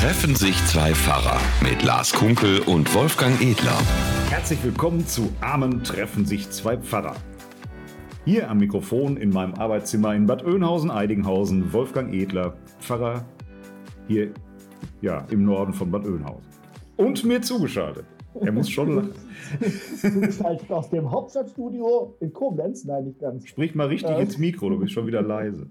Treffen sich zwei Pfarrer mit Lars Kunkel und Wolfgang Edler. Herzlich willkommen zu Amen treffen sich zwei Pfarrer. Hier am Mikrofon in meinem Arbeitszimmer in Bad Oeynhausen-Eidinghausen Wolfgang Edler, Pfarrer hier ja, im Norden von Bad Oeynhausen. Und mir zugeschaltet. Er muss schon lachen. Zugeschaltet aus dem Hauptstadtstudio in Koblenz. Nein, nicht ganz. Sprich mal richtig Ähm. ins Mikro, du bist schon wieder leise.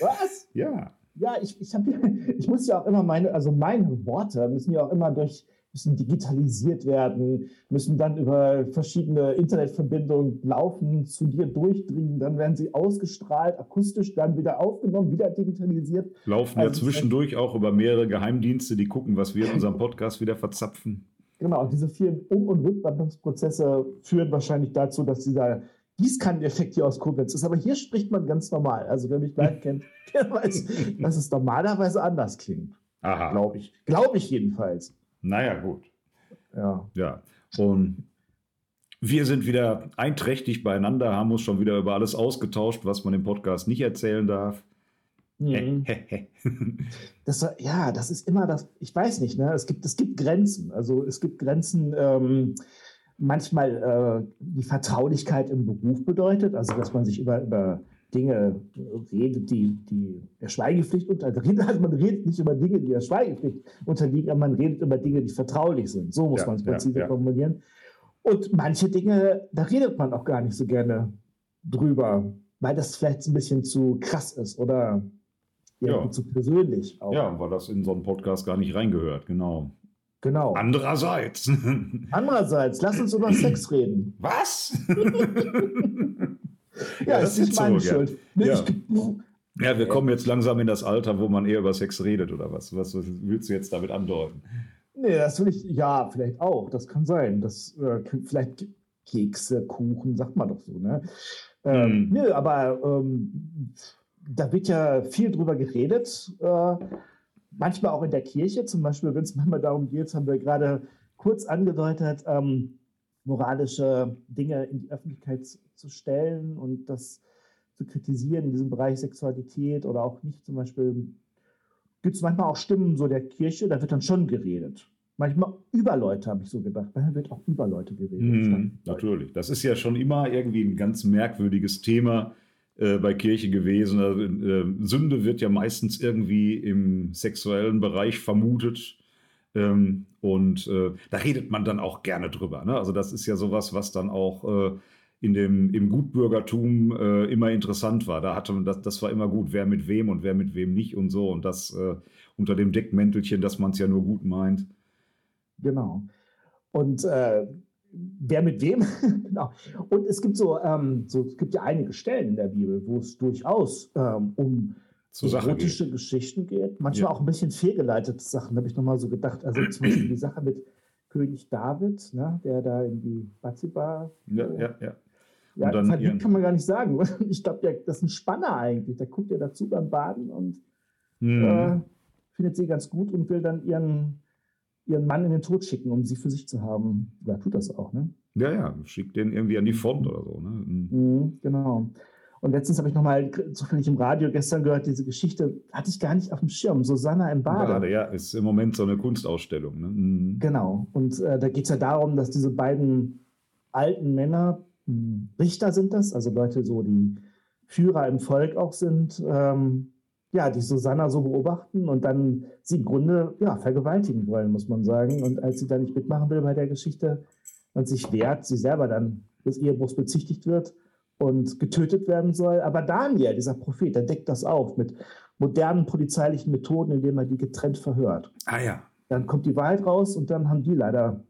Was? Ja. Ja, ich, ich, hab, ich muss ja auch immer meine, also meine Worte müssen ja auch immer durch, müssen digitalisiert werden, müssen dann über verschiedene Internetverbindungen laufen, zu dir durchdringen, dann werden sie ausgestrahlt, akustisch, dann wieder aufgenommen, wieder digitalisiert. Laufen ja Also, zwischendurch auch über mehrere Geheimdienste, die gucken, was wir in unserem Podcast wieder verzapfen. Genau, diese vielen Um- und Rückwandlungsprozesse führen wahrscheinlich dazu, dass dieser Gießkanneneffekt hier aus Koblenz ist. Aber hier spricht man ganz normal. Also wer mich live kennt, der weiß, dass es normalerweise anders klingt. Aha. Glaube ich. Glaube ich jedenfalls. Naja, gut. Ja. Ja. Und wir sind wieder einträchtig beieinander, haben uns schon wieder über alles ausgetauscht, was man im Podcast nicht erzählen darf. Mhm. Das, ja, das ist immer das, ich weiß nicht, ne? es, gibt, es gibt Grenzen. Also es gibt Grenzen, ähm, manchmal äh, die Vertraulichkeit im Beruf bedeutet, also dass man sich über, über Dinge redet, die, die der Schweigepflicht unterliegen. Also man redet nicht über Dinge, die der Schweigepflicht unterliegen, aber man redet über Dinge, die vertraulich sind. So muss Ja, man es ja, präzise ja. formulieren. Und manche Dinge, da redet man auch gar nicht so gerne drüber, weil das vielleicht ein bisschen zu krass ist oder Ja. zu persönlich. Auch. Ja, weil das in so einen Podcast gar nicht reingehört, genau. Genau. Andererseits. Andererseits, lass uns über Sex reden. Was? Ja, das das ist ist so, meine gell. Schuld. Ja. ich, Ja, wir kommen jetzt langsam in das Alter, wo man eher über Sex redet, oder was? Was willst du jetzt damit andeuten? nee, das will ich, ja, vielleicht auch. Das kann sein. Das, äh, vielleicht Kekse, Kuchen, sagt man doch so, ne? Ähm, Hm. Nö, aber ähm, da wird ja viel drüber geredet. Äh, manchmal auch in der Kirche, zum Beispiel, wenn es manchmal darum geht, haben wir gerade kurz angedeutet, ähm, moralische Dinge in die Öffentlichkeit zu- zu stellen und das zu kritisieren in diesem Bereich Sexualität oder auch nicht. Zum Beispiel gibt es manchmal auch Stimmen so der Kirche, da wird dann schon geredet. Manchmal über Leute, habe ich so gedacht. Manchmal wird auch über Leute geredet. Hm, natürlich. Das ist ja schon immer irgendwie ein ganz merkwürdiges Thema äh, bei Kirche gewesen. Also, äh, Sünde wird ja meistens irgendwie im sexuellen Bereich vermutet. Ähm, und äh, da redet man dann auch gerne drüber. Ne? Also das ist ja sowas, was dann auch äh, in dem, im Gutbürgertum äh, immer interessant war. Da hatte man das, das war immer gut, wer mit wem und wer mit wem nicht und so. Und das unter dem Deckmäntelchen, dass man es ja nur gut meint. Genau. Und wer mit wem? genau. Und es gibt so, ähm, so, es gibt ja einige Stellen in der Bibel, wo es durchaus ähm, um Sache erotische geht. Geschichten geht. Manchmal Ja. auch ein bisschen fehlgeleitete Sachen, habe ich nochmal so gedacht. Also zum Beispiel die Sache mit König David, ne, der da in die Bathsheba Ja, ja, ja. Ja, Und dann verliebt ihren- kann man gar nicht sagen. Ich glaube, der- das ist ein Spanner eigentlich. Der guckt ja dazu beim Baden und Mhm. äh, findet sie ganz gut und will dann ihren, ihren Mann in den Tod schicken, um sie für sich zu haben. Ja, tut das auch, ne? Ja, ja, schickt den irgendwie an die Front oder so. Ne? Mhm. Mhm, genau. Und letztens habe ich nochmal zufällig im Radio gestern gehört, diese Geschichte hatte ich gar nicht auf dem Schirm. Susanna im Bade. Gerade, ja, ist im Moment so eine Kunstausstellung. Ne? Mhm. Genau. Und äh, da geht es ja darum, dass diese beiden alten Männer, Richter sind das, also Leute so, die Führer im Volk auch sind, ähm, ja, die Susanna so beobachten und dann sie im Grunde ja, vergewaltigen wollen, muss man sagen. Und als sie da nicht mitmachen will bei der Geschichte und sich wehrt, sie selber dann des Ehebruchs bezichtigt wird und getötet werden soll. Aber Daniel, dieser Prophet, der deckt das auf mit modernen polizeilichen Methoden, indem er die getrennt verhört Ah ja, dann kommt die Wahrheit raus und dann haben die leider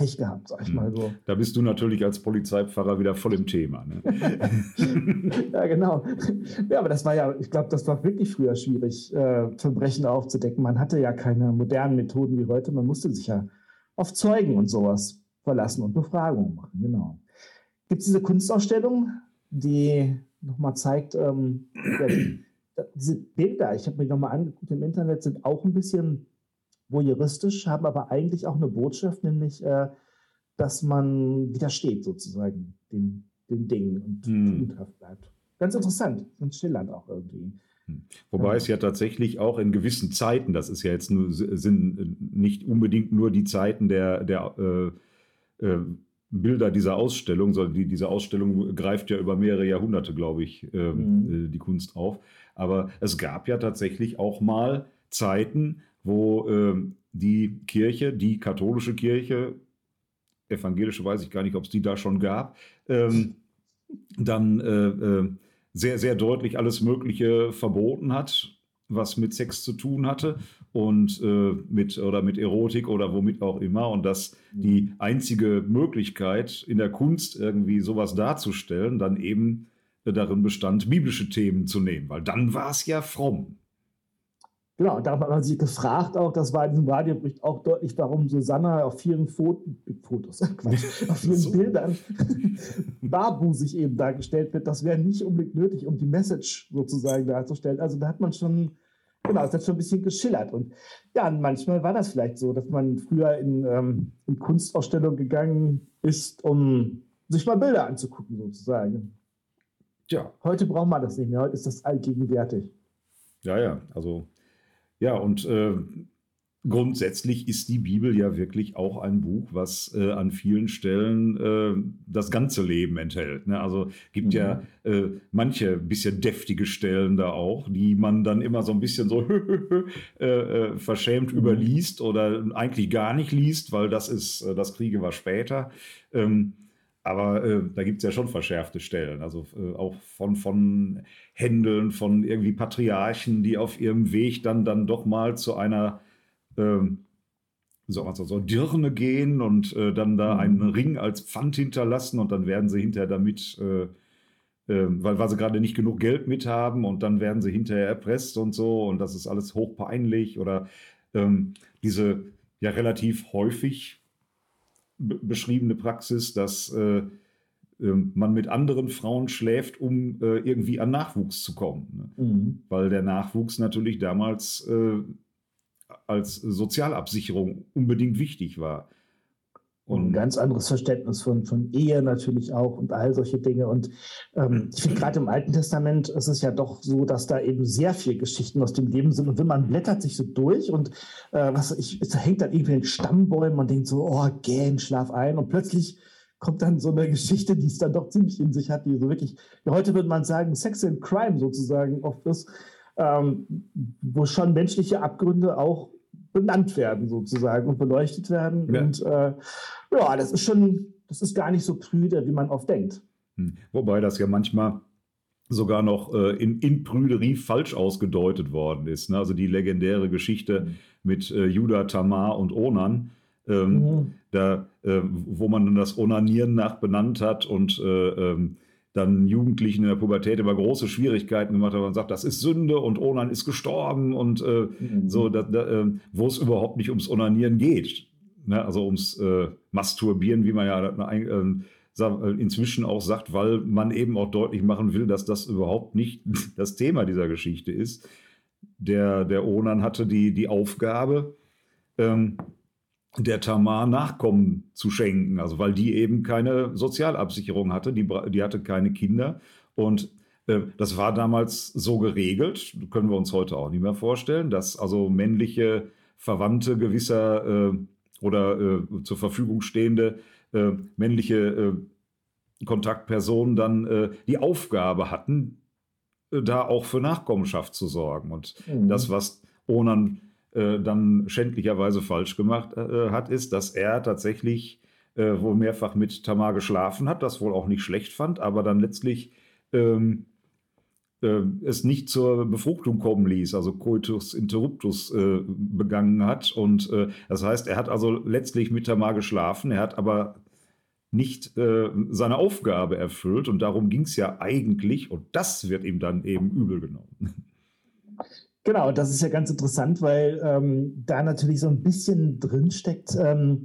Pech gehabt, sag ich Hm. mal so. da bist du natürlich als Polizeipfarrer wieder voll im Thema. Ne? ja, genau. Ja, aber das war ja, ich glaube, das war wirklich früher schwierig, äh, Verbrechen aufzudecken. Man hatte ja keine modernen Methoden wie heute. Man musste sich ja auf Zeugen und sowas verlassen und Befragungen machen, genau. Gibt es diese Kunstausstellung, die nochmal zeigt, ähm, ja, die, diese Bilder, ich habe mir nochmal angeguckt im Internet, sind auch ein bisschen voyeuristisch, haben aber eigentlich auch eine Botschaft, nämlich, äh, dass man widersteht sozusagen den, den Dingen und Hm. tugendhaft bleibt. Ganz interessant, ganz schillernd auch irgendwie. Wobei es ja tatsächlich auch in gewissen Zeiten, das ist ja jetzt nur, sind nicht unbedingt nur die Zeiten der, der äh, äh, Bilder dieser Ausstellung, sondern die, diese Ausstellung greift ja über mehrere Jahrhunderte, glaube ich, äh, mhm. Äh, die Kunst auf. Aber es gab ja tatsächlich auch mal Zeiten, wo ähm, die Kirche, die katholische Kirche, evangelische weiß ich gar nicht, ob es die da schon gab, ähm, dann äh, äh, sehr, sehr deutlich alles Mögliche verboten hat, was mit Sex zu tun hatte und äh, mit oder mit Erotik oder womit auch immer. Und dass die einzige Möglichkeit in der Kunst irgendwie sowas darzustellen, dann eben darin bestand, biblische Themen zu nehmen, weil dann war es ja fromm. Genau, und darum hat man sich gefragt, auch das war in diesem Radiobericht auch deutlich, warum Susanna auf vielen Foten, Fotos, Quatsch, auf vielen so. Bildern barbusig eben dargestellt wird. Das wäre nicht unbedingt nötig, um die Message sozusagen darzustellen. Also da hat man schon, genau, das hat schon ein bisschen geschillert. Und ja, manchmal war das vielleicht so, dass man früher in, ähm, in Kunstausstellungen gegangen ist, um sich mal Bilder anzugucken, sozusagen. Ja. Heute braucht man das nicht mehr, heute ist das allgegenwärtig. Ja, ja, also ja, und äh, grundsätzlich ist die Bibel ja wirklich auch ein Buch, was äh, an vielen Stellen äh, das ganze Leben enthält. Ne? Also gibt mhm. ja äh, manche bisschen deftige Stellen da auch, die man dann immer so ein bisschen so äh, äh, verschämt mhm. überliest oder eigentlich gar nicht liest, weil das ist, äh, das Kriege war später. Ähm, aber äh, da gibt es ja schon verschärfte Stellen, also äh, auch von, von Händeln, von irgendwie Patriarchen, die auf ihrem Weg dann, dann doch mal zu einer ähm, so, so Dirne gehen und äh, dann da mhm. einen Ring als Pfand hinterlassen und dann werden sie hinterher damit, äh, ähm, weil, weil sie gerade nicht genug Geld mit haben und dann werden sie hinterher erpresst und so und das ist alles hochpeinlich oder ähm, diese ja relativ häufig beschriebene Praxis, dass äh, ähm, man mit anderen Frauen schläft, um äh, irgendwie an Nachwuchs zu kommen. Ne? Mhm. Weil der Nachwuchs natürlich damals äh, als Sozialabsicherung unbedingt wichtig war. Und ein ganz anderes Verständnis von, von Ehe natürlich auch und all solche Dinge. Und ähm, ich finde, gerade im Alten Testament ist es ja doch so, dass da eben sehr viele Geschichten aus dem Leben sind. Und wenn man blättert sich so durch und äh, was ich, es hängt dann irgendwie in Stammbäumen und denkt so, oh, gähn, schlaf ein. Und plötzlich kommt dann so eine Geschichte, die es dann doch ziemlich in sich hat, die so wirklich, ja, heute würde man sagen, Sex and Crime sozusagen oft ist, ähm, wo schon menschliche Abgründe auch benannt werden sozusagen und beleuchtet werden. Ja. Und äh, ja, das ist schon, das ist gar nicht so prüde, wie man oft denkt. Hm. Wobei das ja manchmal sogar noch äh, in, in Prüderie falsch ausgedeutet worden ist. Ne? Also die legendäre Geschichte mhm. mit äh, Judah, Tamar und Onan, ähm, mhm. da, äh, wo man dann das Onanieren nach benannt hat und äh, ähm, dann Jugendlichen in der Pubertät immer große Schwierigkeiten gemacht hat und sagt, das ist Sünde und Onan ist gestorben und äh, mhm. so, da, da, äh, wo es überhaupt nicht ums Onanieren geht. Ne? Also ums äh, Masturbieren, wie man ja äh, äh, inzwischen auch sagt, weil man eben auch deutlich machen will, dass das überhaupt nicht das Thema dieser Geschichte ist. Der, der Onan hatte die, die Aufgabe, ähm, der Tamar Nachkommen zu schenken, also weil die eben keine Sozialabsicherung hatte, die, die hatte keine Kinder und äh, das war damals so geregelt, können wir uns heute auch nicht mehr vorstellen, dass also männliche Verwandte gewisser äh, oder äh, zur Verfügung stehende äh, männliche äh, Kontaktpersonen dann die Aufgabe hatten, da auch für Nachkommenschaft zu sorgen. Und mhm. das, was Onan äh, dann schändlicherweise falsch gemacht äh, hat, ist, dass er tatsächlich äh, wohl mehrfach mit Tamar geschlafen hat, das wohl auch nicht schlecht fand, aber dann letztlich ähm, äh, es nicht zur Befruchtung kommen ließ, also Coitus interruptus äh, begangen hat. Und äh, das heißt, er hat also letztlich mit Tamar geschlafen, er hat aber nicht seine Aufgabe erfüllt und darum ging es ja eigentlich und das wird ihm dann eben übel genommen. Genau, das ist ja ganz interessant, weil ähm, da natürlich so ein bisschen drinsteckt ähm,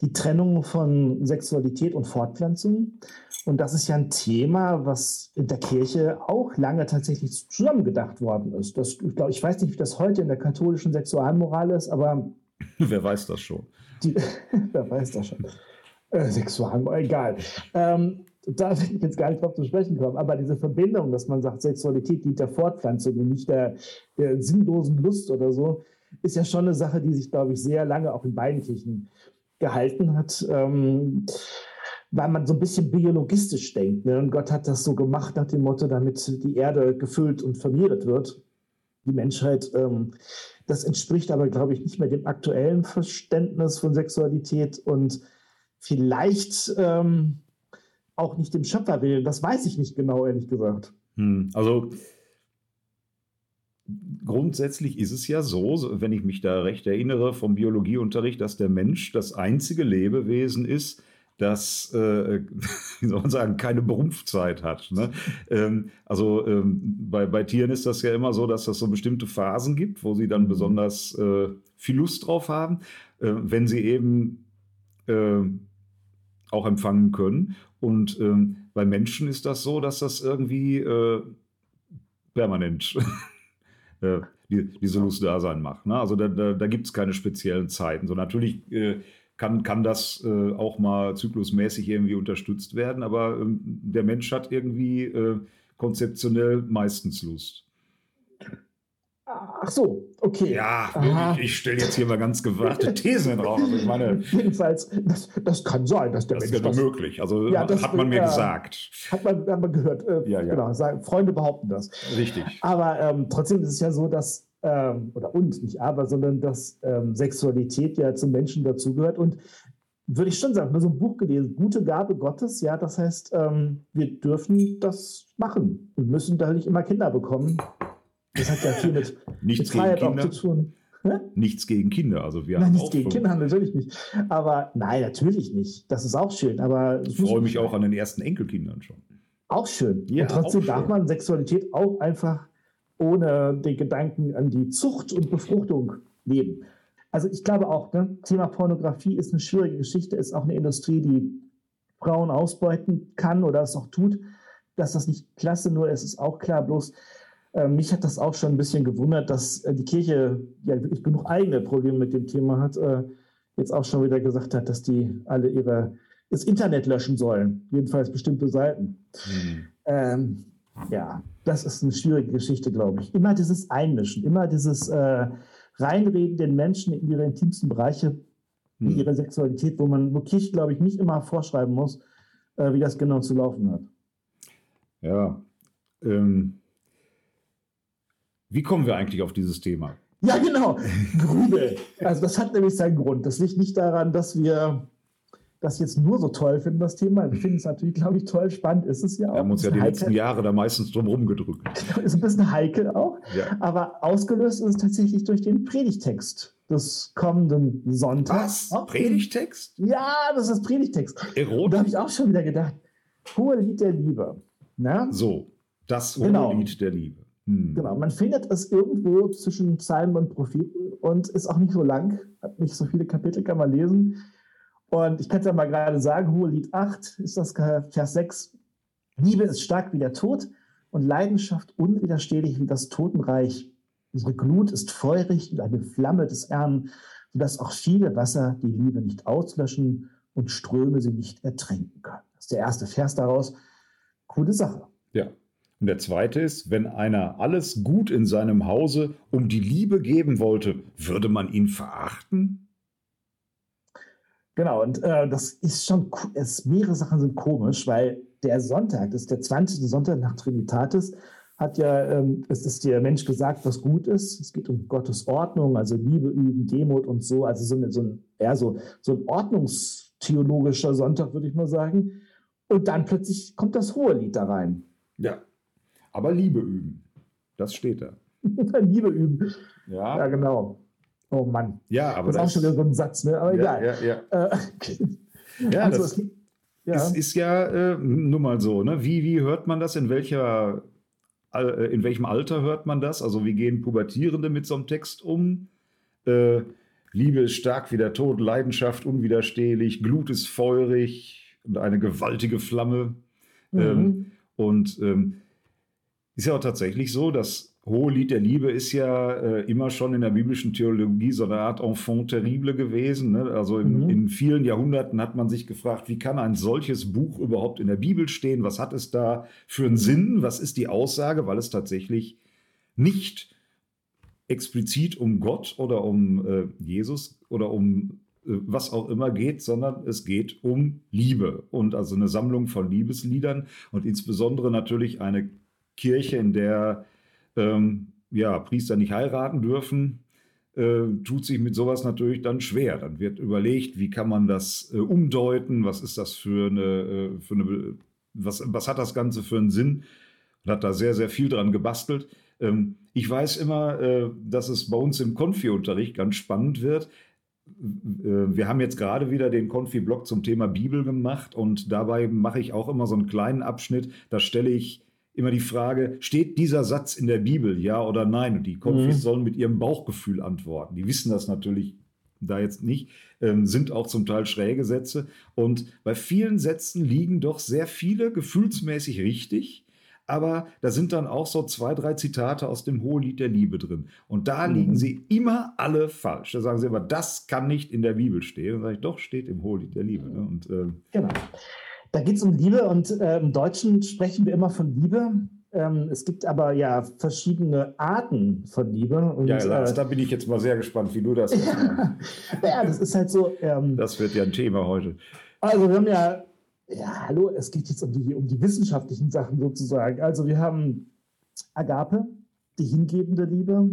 die Trennung von Sexualität und Fortpflanzung. Und das ist ja ein Thema, was in der Kirche auch lange tatsächlich zusammengedacht worden ist. Das, ich, glaub, ich weiß nicht, wie das heute in der katholischen Sexualmoral ist, aber. Wer weiß das schon? Die, wer weiß das schon? Äh, Sexualmoral, egal. Ähm, da will ich jetzt gar nicht drauf zu sprechen kommen, aber diese Verbindung, dass man sagt, Sexualität dient der Fortpflanzung und nicht der, der sinnlosen Lust oder so, ist ja schon eine Sache, die sich, glaube ich, sehr lange auch in beiden Kirchen gehalten hat. Ähm, weil man so ein bisschen biologistisch denkt. Ne? Und Gott hat das so gemacht nach dem Motto, damit die Erde gefüllt und vermehrt wird, die Menschheit. Ähm, das entspricht aber, glaube ich, nicht mehr dem aktuellen Verständnis von Sexualität und vielleicht ähm, auch nicht dem Schöpferwillen. Das weiß ich nicht genau, ehrlich gesagt. Hm, also grundsätzlich ist es ja so, wenn ich mich da recht erinnere vom Biologieunterricht, dass der Mensch das einzige Lebewesen ist, das, äh, wie soll man sagen, keine Berumpfzeit hat. Ne? Ähm, also ähm, bei, bei Tieren ist das ja immer so, dass es so bestimmte Phasen gibt, wo sie dann besonders äh, viel Lust drauf haben, äh, wenn sie eben äh, auch empfangen können. Und ähm, bei Menschen ist das so, dass das irgendwie äh, permanent äh, die, diese Lust da sein macht. Ne? Also da, da, da gibt es keine speziellen Zeiten. So natürlich kann, kann das äh, auch mal zyklusmäßig irgendwie unterstützt werden, aber ähm, der Mensch hat irgendwie äh, konzeptionell meistens Lust. Ach so, okay. Ja, ich, ich stelle jetzt hier mal ganz gewagte Thesen drauf. Also ich meine, Jedenfalls, das, das kann sein, dass der das Mensch ist ja möglich. Also ja, das, hat man mir äh, gesagt. Hat man, hat man gehört. Äh, ja, ja. Genau, sagen, Freunde behaupten das. Richtig. Aber ähm, trotzdem ist es ja so, dass ähm, oder und nicht aber, sondern dass ähm, Sexualität ja zum Menschen dazugehört. Und würde ich schon sagen, nur so ein Buch gelesen, gute Gabe Gottes, ja, das heißt, ähm, wir dürfen das machen und müssen da nicht immer Kinder bekommen. Das hat ja viel mit, mit Freiheit auch zu tun. Hä? Nichts gegen Kinder, also wir nein, nichts gegen Kinder, natürlich nicht. Aber nein, natürlich nicht. Das ist auch schön. Aber ich freue mich auch an den ersten Enkelkindern schon. Auch schön. Ja, und trotzdem darf man Sexualität auch einfach ohne den Gedanken an die Zucht und Befruchtung leben. Also ich glaube auch, ne, Thema Pornografie ist eine schwierige Geschichte, ist auch eine Industrie, die Frauen ausbeuten kann oder es auch tut. Dass das nicht klasse, nur es ist auch klar, bloß mich hat das auch schon ein bisschen gewundert, dass äh, die Kirche ja wirklich genug eigene Probleme mit dem Thema hat. Äh, jetzt auch schon wieder gesagt hat, dass die alle ihre das Internet löschen sollen, jedenfalls bestimmte Seiten. Mhm. Ähm, ja, das ist eine schwierige Geschichte, glaube ich. Immer dieses Einmischen, immer dieses äh, Reinreden den Menschen in ihre intimsten Bereiche, in hm. ihre Sexualität, wo man, wo Kirche, glaube ich, nicht immer vorschreiben muss, äh, wie das genau zu laufen hat. Ja. Ähm, wie kommen wir eigentlich auf dieses Thema? Ja, genau. Grübel. Also das hat nämlich seinen Grund. Das liegt nicht daran, dass wir das jetzt nur so toll finden, das Thema. Wir finden es natürlich, glaube ich, toll. Spannend ist es ja auch. Wir haben uns ja die heikel. letzten Jahre da meistens drum rumgedrückt. ist ein bisschen heikel auch. Ja. Aber ausgelöst ist es tatsächlich durch den Predigtext des kommenden Sonntags. Was? Predigtext? Ja, das ist Predigtext. Erotik? Da habe ich auch schon wieder gedacht, hohe Lied der Liebe. Na? So, das hohe genau. Lied der Liebe. Hm. Genau, man findet es irgendwo zwischen Psalmen und Propheten und ist auch nicht so lang, hat nicht so viele Kapitel, kann man lesen. Und ich kann es ja mal gerade sagen, Hohelied 8 ist das Vers 6. Liebe ist stark wie der Tod und Leidenschaft unwiderstehlich wie das Totenreich. Unsere Glut ist feurig und eine Flamme des Herrn, sodass auch viele Wasser die Liebe nicht auslöschen und Ströme sie nicht ertränken können. Das ist der erste Vers daraus. Coole Sache. Ja. Und der zweite ist, wenn einer alles gut in seinem Hause um die Liebe geben wollte, würde man ihn verachten? Genau, und äh, das ist schon, es, mehrere Sachen sind komisch, weil der Sonntag, das ist der 20. Sonntag nach Trinitatis, hat ja, ähm, es ist der Mensch gesagt, was gut ist. Es geht um Gottes Ordnung, also Liebe üben, Demut und so, also so, eine, so ein, eher so, so ein ordnungstheologischer Sonntag, würde ich mal sagen. Und dann plötzlich kommt das hohe Lied da rein. Ja, aber Liebe üben, das steht da. Liebe üben. Ja. ja, genau. Oh Mann. Ja, aber das ist auch schon wieder so ein Satz, ne? Aber ja, egal. Ja, ja. Äh, ja also, das ja. Ist, ist ja äh, nun mal so, ne? Wie, wie hört man das? In welcher äh, in welchem Alter hört man das? Also wie gehen Pubertierende mit so einem Text um? Äh, Liebe ist stark wie der Tod, Leidenschaft unwiderstehlich, Glut ist feurig und eine gewaltige Flamme. Mhm. Ähm, und ähm, ist ja auch tatsächlich so, dass hohe Lied der Liebe ist ja äh, immer schon in der biblischen Theologie so eine Art Enfant terrible gewesen. Ne? Also in, mhm. in, vielen Jahrhunderten hat man sich gefragt, wie kann ein solches Buch überhaupt in der Bibel stehen? Was hat es da für einen Sinn? Was ist die Aussage? Weil es tatsächlich nicht explizit um Gott oder um äh, Jesus oder um äh, was auch immer geht, sondern es geht um Liebe und also eine Sammlung von Liebesliedern und insbesondere natürlich eine Kirche, in der ähm, ja, Priester nicht heiraten dürfen, äh, tut sich mit sowas natürlich dann schwer. Dann wird überlegt, wie kann man das äh, umdeuten, was ist das für eine, äh, für eine was, was hat das Ganze für einen Sinn? Und hat da sehr, sehr viel dran gebastelt. Ähm, ich weiß immer, äh, dass es bei uns im Konfi-Unterricht ganz spannend wird. Äh, wir haben jetzt gerade wieder den Konfi-Blog zum Thema Bibel gemacht und dabei mache ich auch immer so einen kleinen Abschnitt. Da stelle ich immer die Frage, steht dieser Satz in der Bibel, ja oder nein? Und die Konfis mhm. sollen mit ihrem Bauchgefühl antworten. Die wissen das natürlich da jetzt nicht, ähm, sind auch zum Teil schräge Sätze. Und bei vielen Sätzen liegen doch sehr viele gefühlsmäßig richtig. Aber da sind dann auch so zwei, drei Zitate aus dem Hohelied der Liebe drin. Und da mhm. liegen sie immer alle falsch. Da sagen sie immer, das kann nicht in der Bibel stehen. Und sage ich, doch, steht im Hohelied der Liebe. Ne? Und, ähm, genau. Da geht es um Liebe und äh, im Deutschen sprechen wir immer von Liebe. Ähm, es gibt aber ja verschiedene Arten von Liebe. Und, ja, Lars, äh, da bin ich jetzt mal sehr gespannt, wie du das ja, ja, das ist halt so. Ähm, das wird ja ein Thema heute. Also, wir haben ja, ja, hallo, es geht jetzt um die, um die wissenschaftlichen Sachen sozusagen. Also, wir haben Agape, die hingebende Liebe.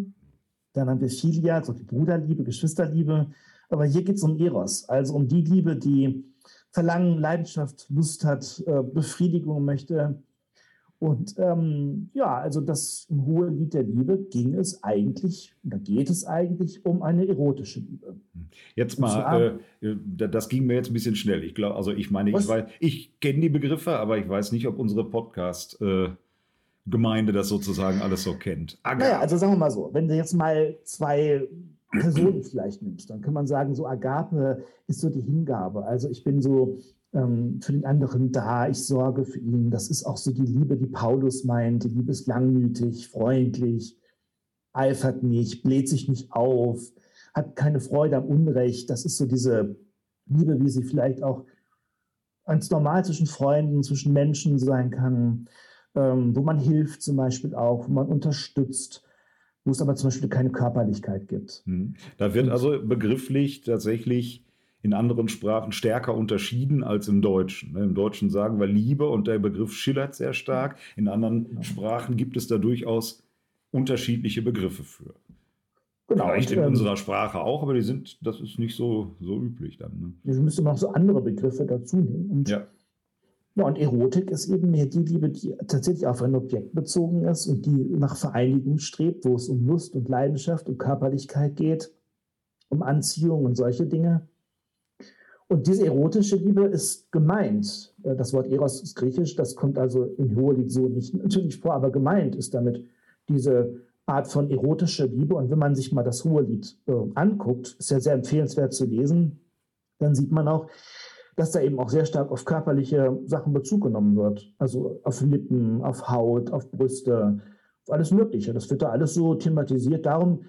Dann haben wir Philia, so die Bruderliebe, Geschwisterliebe. Aber hier geht es um Eros, also um die Liebe, die Verlangen, Leidenschaft, Lust hat, äh, Befriedigung möchte. Und ähm, ja, also das im hohen Lied der Liebe ging es eigentlich, da geht es eigentlich um eine erotische Liebe. Jetzt mal, äh, das ging mir jetzt ein bisschen schnell. Ich glaube, also ich meine, ich, ich kenne die Begriffe, aber ich weiß nicht, ob unsere Podcast äh, Gemeinde das sozusagen alles so kennt. Aga. Naja, also sagen wir mal so, wenn du jetzt mal zwei Personen vielleicht nimmst, dann kann man sagen, so Agape ist so die Hingabe. Also ich bin so ähm, für den anderen da, ich sorge für ihn. Das ist auch so die Liebe, die Paulus meint. Die Liebe ist langmütig, freundlich, eifert nicht, bläht sich nicht auf, hat keine Freude am Unrecht. Das ist so diese Liebe, wie sie vielleicht auch ganz normal zwischen Freunden, zwischen Menschen sein kann, ähm, wo man hilft zum Beispiel auch, wo man unterstützt wo es aber zum Beispiel keine Körperlichkeit gibt. Hm. Da wird also begrifflich tatsächlich in anderen Sprachen stärker unterschieden als im Deutschen. Ne? Im Deutschen sagen wir Liebe und der Begriff schillert sehr stark. In anderen genau. Sprachen gibt es da durchaus unterschiedliche Begriffe für. Genau. Vielleicht in ähm, unserer Sprache auch, aber die sind, das ist nicht so, so üblich dann. Ne? Wir müssen noch so andere Begriffe dazu nehmen. Und ja. Ja, und Erotik ist eben mehr die Liebe, die tatsächlich auf ein Objekt bezogen ist und die nach Vereinigung strebt, wo es um Lust und Leidenschaft und Körperlichkeit geht, um Anziehung und solche Dinge. Und diese erotische Liebe ist gemeint. Äh, das Wort Eros ist griechisch, das kommt also in Hohelied so nicht natürlich vor, aber gemeint ist damit diese Art von erotischer Liebe. Und wenn man sich mal das Hohelied äh, anguckt, ist ja sehr empfehlenswert zu lesen, dann sieht man auch, dass da eben auch sehr stark auf körperliche Sachen Bezug genommen wird. Also auf Lippen, auf Haut, auf Brüste, auf alles Mögliche. Das wird da alles so thematisiert. Darum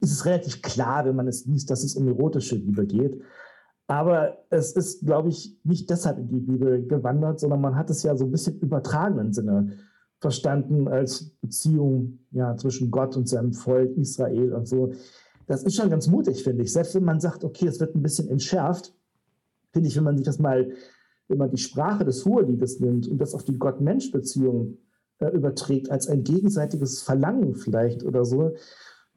ist es relativ klar, wenn man es liest, dass es um erotische Liebe geht. Aber es ist, glaube ich, nicht deshalb in die Bibel gewandert, sondern man hat es ja so ein bisschen übertragenen Sinne verstanden als Beziehung ja, zwischen Gott und seinem Volk Israel und so. Das ist schon ganz mutig, finde ich. Selbst wenn man sagt, okay, es wird ein bisschen entschärft, finde ich, wenn man sich das mal, wenn man die Sprache des Hoheliedes nimmt und das auf die Gott-Mensch-Beziehung äh, überträgt, als ein gegenseitiges Verlangen vielleicht oder so,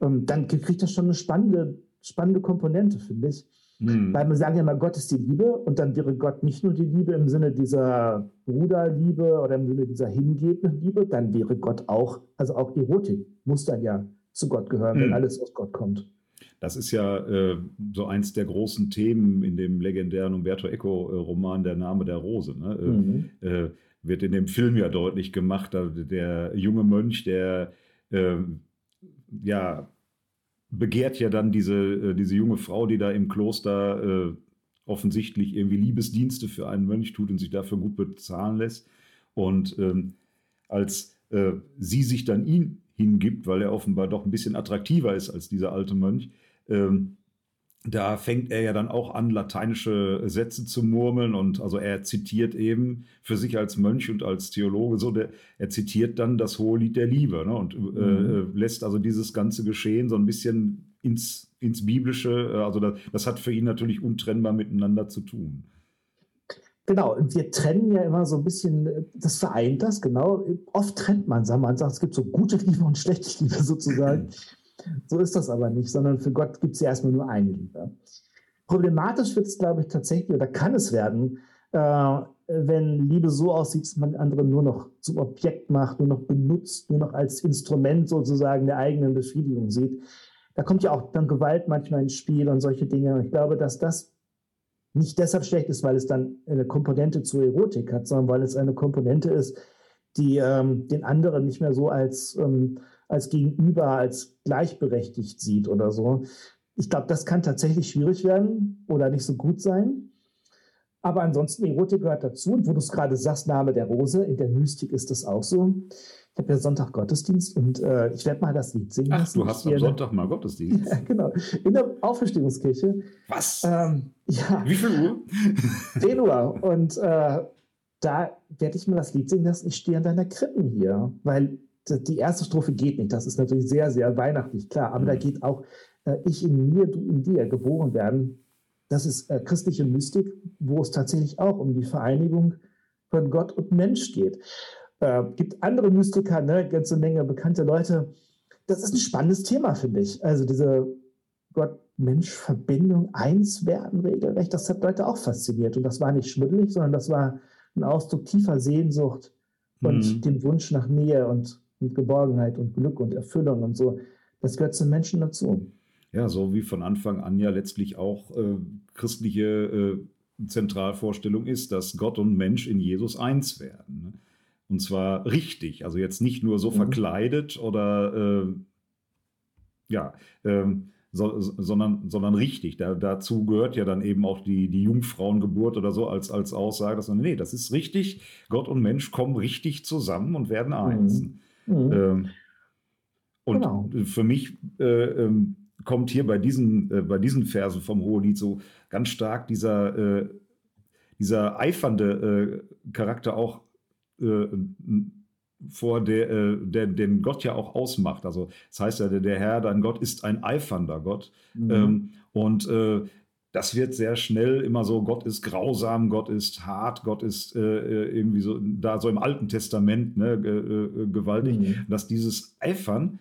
ähm, dann kriegt das schon eine spannende, spannende Komponente, finde ich. Mhm. Weil wir sagen ja mal, Gott ist die Liebe und dann wäre Gott nicht nur die Liebe im Sinne dieser Bruderliebe oder im Sinne dieser hingebenden Liebe, dann wäre Gott auch, also auch Erotik muss dann ja zu Gott gehören, mhm. wenn alles aus Gott kommt. Das ist ja äh, so eins der großen Themen in dem legendären Umberto Eco-Roman Der Name der Rose. Ne? Äh, mhm. Äh, wird in dem Film ja deutlich gemacht, der junge Mönch, der äh, ja begehrt ja dann diese, äh, diese junge Frau, die da im Kloster äh, offensichtlich irgendwie Liebesdienste für einen Mönch tut und sich dafür gut bezahlen lässt. Und ähm, als sie sich dann ihn hingibt, weil er offenbar doch ein bisschen attraktiver ist als dieser alte Mönch. Ähm, da fängt er ja dann auch an, lateinische Sätze zu murmeln und also er zitiert eben für sich als Mönch und als Theologe so, der, er zitiert dann das hohe Lied der Liebe ne, und äh, mhm. äh, lässt also dieses ganze Geschehen so ein bisschen ins, ins Biblische, äh, also das, das hat für ihn natürlich untrennbar miteinander zu tun. Genau, wir trennen ja immer so ein bisschen, das vereint das, genau. Oft trennt man, sagen man sagt, es gibt so gute Liebe und schlechte Liebe sozusagen. So ist das aber nicht, sondern für Gott gibt es ja erstmal nur eine Liebe. Problematisch wird es, glaube ich, tatsächlich, oder kann es werden, äh, wenn Liebe so aussieht, dass man andere nur noch zum Objekt macht, nur noch benutzt, nur noch als Instrument sozusagen der eigenen Befriedigung sieht. Da kommt ja auch dann Gewalt manchmal ins Spiel und solche Dinge. Und ich glaube, dass das nicht deshalb schlecht ist, weil es dann eine Komponente zur Erotik hat, sondern weil es eine Komponente ist, die ähm, den anderen nicht mehr so als ähm, als Gegenüber, als gleichberechtigt sieht oder so. Ich glaube, das kann tatsächlich schwierig werden oder nicht so gut sein. Aber ansonsten, Erotik gehört dazu. Und wo du es gerade sagst, Name der Rose, in der Mystik ist das auch so. Ich habe ja Sonntag Gottesdienst und äh, ich werde mal das Lied singen. Ach, du hast am Sonntag mal Gottesdienst? Ja, genau. In der Auferstehungskirche. Was? Ähm, ja. Wie viel Uhr? 10 Uhr. Und äh, da werde ich mal das Lied singen lassen. Ich stehe an deiner Krippen hier. Weil die erste Strophe geht nicht. Das ist natürlich sehr, sehr weihnachtlich, klar. Aber mhm. da geht auch äh, ich in mir, du in dir, geboren werden. Das ist äh, christliche Mystik, wo es tatsächlich auch um die Vereinigung von Gott und Mensch geht. Äh, gibt andere Mystiker, ne, ganze Menge bekannte Leute. Das ist ein spannendes Thema, finde ich. Also diese Gott-Mensch-Verbindung, eins werden regelrecht, das hat Leute auch fasziniert. Und das war nicht schmuddelig, sondern das war ein Ausdruck tiefer Sehnsucht und mhm. dem Wunsch nach Nähe und und Geborgenheit und Glück und Erfüllung und so. Das gehört zum Menschen dazu. Ja, so wie von Anfang an ja letztlich auch äh, christliche äh, Zentralvorstellung ist, dass Gott und Mensch in Jesus eins werden. Ne? Und zwar richtig, also jetzt nicht nur so mhm. verkleidet oder äh, ja, ähm, so, sondern, sondern richtig. Da, dazu gehört ja dann eben auch die, die Jungfrauengeburt oder so als, als Aussage, dass man, nee, das ist richtig, Gott und Mensch kommen richtig zusammen und werden eins. Mhm. Mhm. Ähm, und genau. für mich äh, ähm, kommt hier bei diesen, äh, bei diesen Versen vom Hohelied so ganz stark dieser, äh, dieser eifernde äh, Charakter auch äh, vor, der, äh, der, den Gott ja auch ausmacht. Also das heißt ja, der, der Herr, dein Gott, ist ein eifernder Gott. Mhm. Ähm, und das wird sehr schnell immer so, Gott ist grausam, Gott ist hart, Gott ist äh, äh irgendwie so, da so im Alten Testament ne, äh, gewaltig, mhm. dass dieses Eifern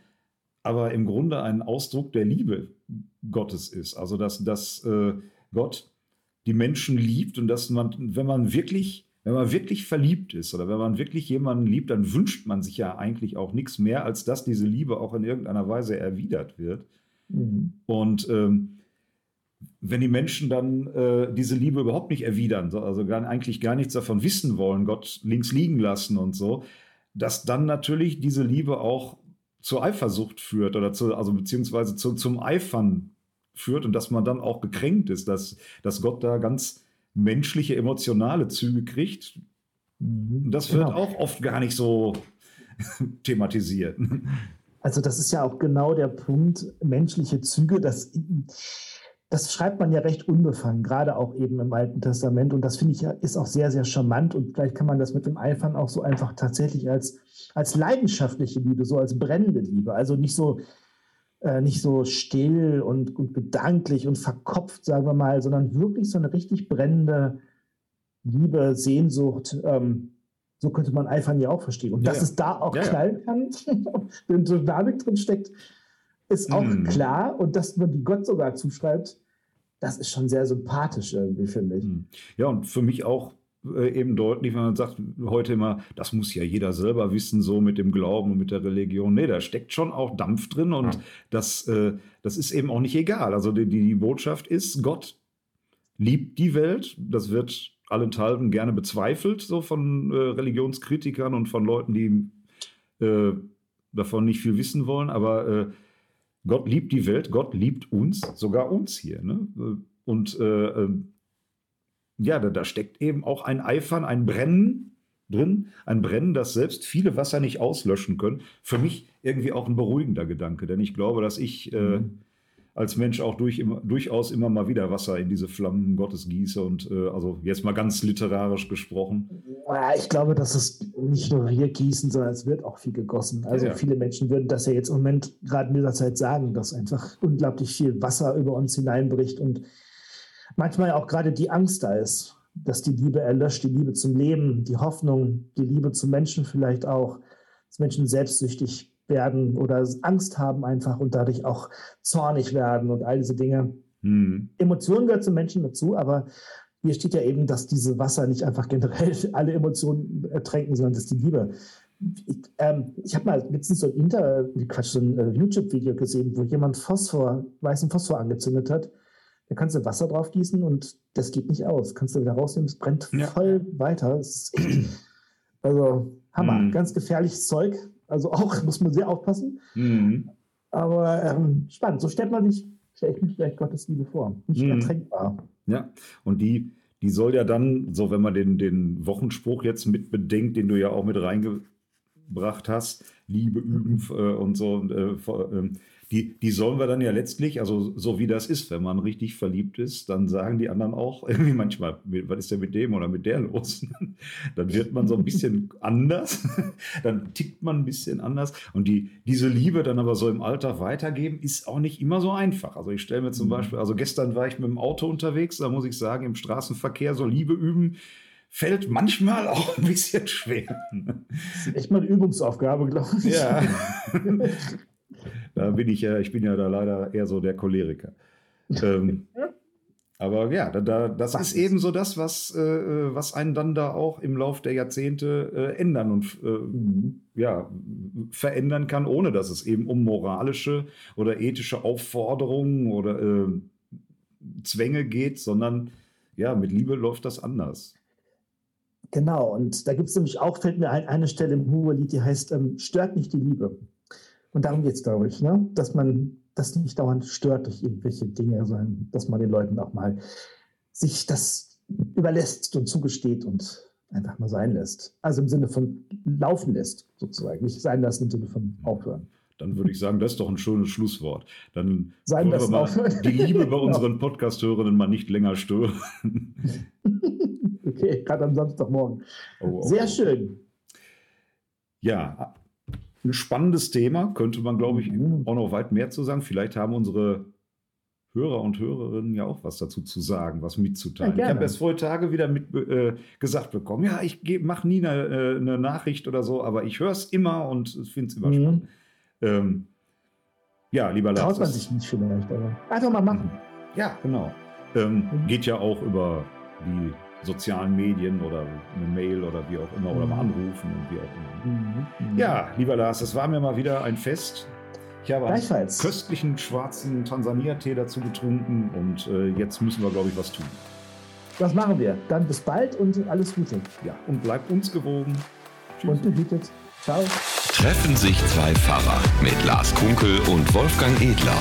aber im Grunde ein Ausdruck der Liebe Gottes ist. Also dass, dass äh, Gott die Menschen liebt und dass man, wenn man wirklich, wenn man wirklich verliebt ist oder wenn man wirklich jemanden liebt, dann wünscht man sich ja eigentlich auch nichts mehr, als dass diese Liebe auch in irgendeiner Weise erwidert wird. Mhm. Und ähm, wenn die Menschen dann äh, diese Liebe überhaupt nicht erwidern, also gar, eigentlich gar nichts davon wissen wollen, Gott links liegen lassen und so, dass dann natürlich diese Liebe auch zur Eifersucht führt oder zu, also beziehungsweise zu, zum Eifern führt und dass man dann auch gekränkt ist, dass, dass Gott da ganz menschliche, emotionale Züge kriegt. Das wird genau. auch oft gar nicht so thematisiert. Also das ist ja auch genau der Punkt, menschliche Züge, das das schreibt man ja recht unbefangen, gerade auch eben im Alten Testament. Und das finde ich ja, ist auch sehr, sehr charmant. Und vielleicht kann man das mit dem Eifern auch so einfach tatsächlich als, als leidenschaftliche Liebe, so als brennende Liebe. Also nicht so, äh, nicht so still und, und gedanklich und verkopft, sagen wir mal, sondern wirklich so eine richtig brennende Liebe, Sehnsucht. Ähm, so könnte man Eifern ja auch verstehen. Und ja, dass ja. es da auch ja, knallen kann, wenn Dynamik drin steckt, ist auch mm. klar. Und dass man die Gott sogar zuschreibt, das ist schon sehr sympathisch irgendwie, finde ich. Hm. Ja, und für mich auch äh, eben deutlich, wenn man sagt heute immer, das muss ja jeder selber wissen, so mit dem Glauben und mit der Religion. Nee, da steckt schon auch Dampf drin und ja. das, äh, das ist eben auch nicht egal. Also die, die Botschaft ist, Gott liebt die Welt. Das wird allenthalben gerne bezweifelt, so von äh, Religionskritikern und von Leuten, die äh, davon nicht viel wissen wollen. Aber äh, Gott liebt die Welt, Gott liebt uns, sogar uns hier. Ne? Und äh, ähm, ja, da, da, steckt eben auch ein Eifern, ein Brennen drin, ein Brennen, das selbst viele Wasser nicht auslöschen können. Für mich irgendwie auch ein beruhigender Gedanke, denn ich glaube, dass ich äh, mhm als Mensch auch durch, immer, durchaus immer mal wieder Wasser in diese Flammen Gottes gieße und äh, also jetzt mal ganz literarisch gesprochen. Ich glaube, dass es nicht nur wir gießen, sondern es wird auch viel gegossen. Also ja. viele Menschen würden das ja jetzt im Moment gerade in dieser Zeit sagen, dass einfach unglaublich viel Wasser über uns hineinbricht und manchmal auch gerade die Angst da ist, dass die Liebe erlöscht, die Liebe zum Leben, die Hoffnung, die Liebe zum Menschen vielleicht auch, dass Menschen selbstsüchtig werden oder Angst haben einfach und dadurch auch zornig werden und all diese Dinge. Hm. Emotionen gehören zum Menschen dazu, aber hier steht ja eben, dass diese Wasser nicht einfach generell alle Emotionen ertränken, sondern dass die Liebe. Ich, ähm, ich habe mal letztens so ein Inter, Quatsch, so ein uh, YouTube-Video gesehen, wo jemand Phosphor, weißen Phosphor angezündet hat. Da kannst du Wasser drauf gießen und das geht nicht aus. Kannst du wieder rausnehmen, es brennt ja. voll weiter. Echt, also Hammer, mhm. ganz gefährliches Zeug. Also auch muss man sehr aufpassen. Mhm. Aber ähm, spannend. So stellt man sich, stelle ich mich vielleicht Gottes Liebe vor. Nicht mhm. erträgbar. Ja, und die, die soll ja dann, so wenn man den, den Wochenspruch jetzt mit bedenkt, den du ja auch mit reingebracht hast, Liebe üben äh, und so, und, äh, äh, die, die sollen wir dann ja letztlich, also so wie das ist, wenn man richtig verliebt ist, dann sagen die anderen auch irgendwie manchmal, was ist denn mit dem oder mit der los? dann wird man so ein bisschen anders, dann tickt man ein bisschen anders und die, diese Liebe dann aber so im Alltag weitergeben, ist auch nicht immer so einfach. Also ich stelle mir zum mhm. Beispiel, also gestern war ich mit dem Auto unterwegs, da muss ich sagen, im Straßenverkehr so Liebe üben, fällt manchmal auch ein bisschen schwer. Das ist echt mal eine Übungsaufgabe, glaube ich. Ja. Da bin ich ja, ich bin ja da leider eher so der Choleriker. Ähm, aber ja, da, da, das ist eben so das, was, äh, was einen dann da auch im Lauf der Jahrzehnte äh, ändern und äh, mhm. ja, verändern kann, ohne dass es eben um moralische oder ethische Aufforderungen oder äh, Zwänge geht, sondern ja, mit Liebe läuft das anders. Genau, und da gibt es nämlich auch, fällt mir ein, eine Stelle im Hohelied, die heißt, ähm, stört nicht die Liebe. Und darum geht es, glaube ich, ne? dass man das nicht dauernd stört durch irgendwelche Dinge, sondern dass man den Leuten auch mal sich das überlässt und zugesteht und einfach mal sein lässt. Also im Sinne von laufen lässt, sozusagen. Nicht sein lassen im Sinne von aufhören. Dann würde ich sagen, das ist doch ein schönes Schlusswort. Dann sein wollen wir mal die Liebe bei unseren Podcast-Hörerinnen mal nicht länger stören. okay, gerade am Samstagmorgen. Oh, oh, Sehr schön. Ja, ein spannendes Thema, könnte man, glaube ich, mhm. auch noch weit mehr zu sagen. Vielleicht haben unsere Hörer und Hörerinnen ja auch was dazu zu sagen, was mitzuteilen. Ja, ich habe erst vor Tage wieder mit äh, gesagt bekommen, ja, ich mache nie eine, äh, eine, Nachricht oder so, aber ich höre es immer und finde es immer mhm. spannend. Ähm, ja, lieber Lars. Traut man sich nicht vielleicht, aber einfach mal machen. Ja, genau. Ähm, mhm. Geht ja auch über die sozialen Medien oder eine Mail oder wie auch immer oder mal mhm. anrufen und wie auch immer. Mhm. Mhm. Ja, lieber Lars, es war mir mal wieder ein Fest. Ich habe einen köstlichen schwarzen Tansania-Tee dazu getrunken und äh, jetzt müssen wir, glaube ich, was tun. Das machen wir. Dann bis bald und alles Gute. Ja, und bleibt uns gewogen. Tschüss. Und behütet. Ciao. Treffen sich zwei Pfarrer mit Lars Kunkel und Wolfgang Edler.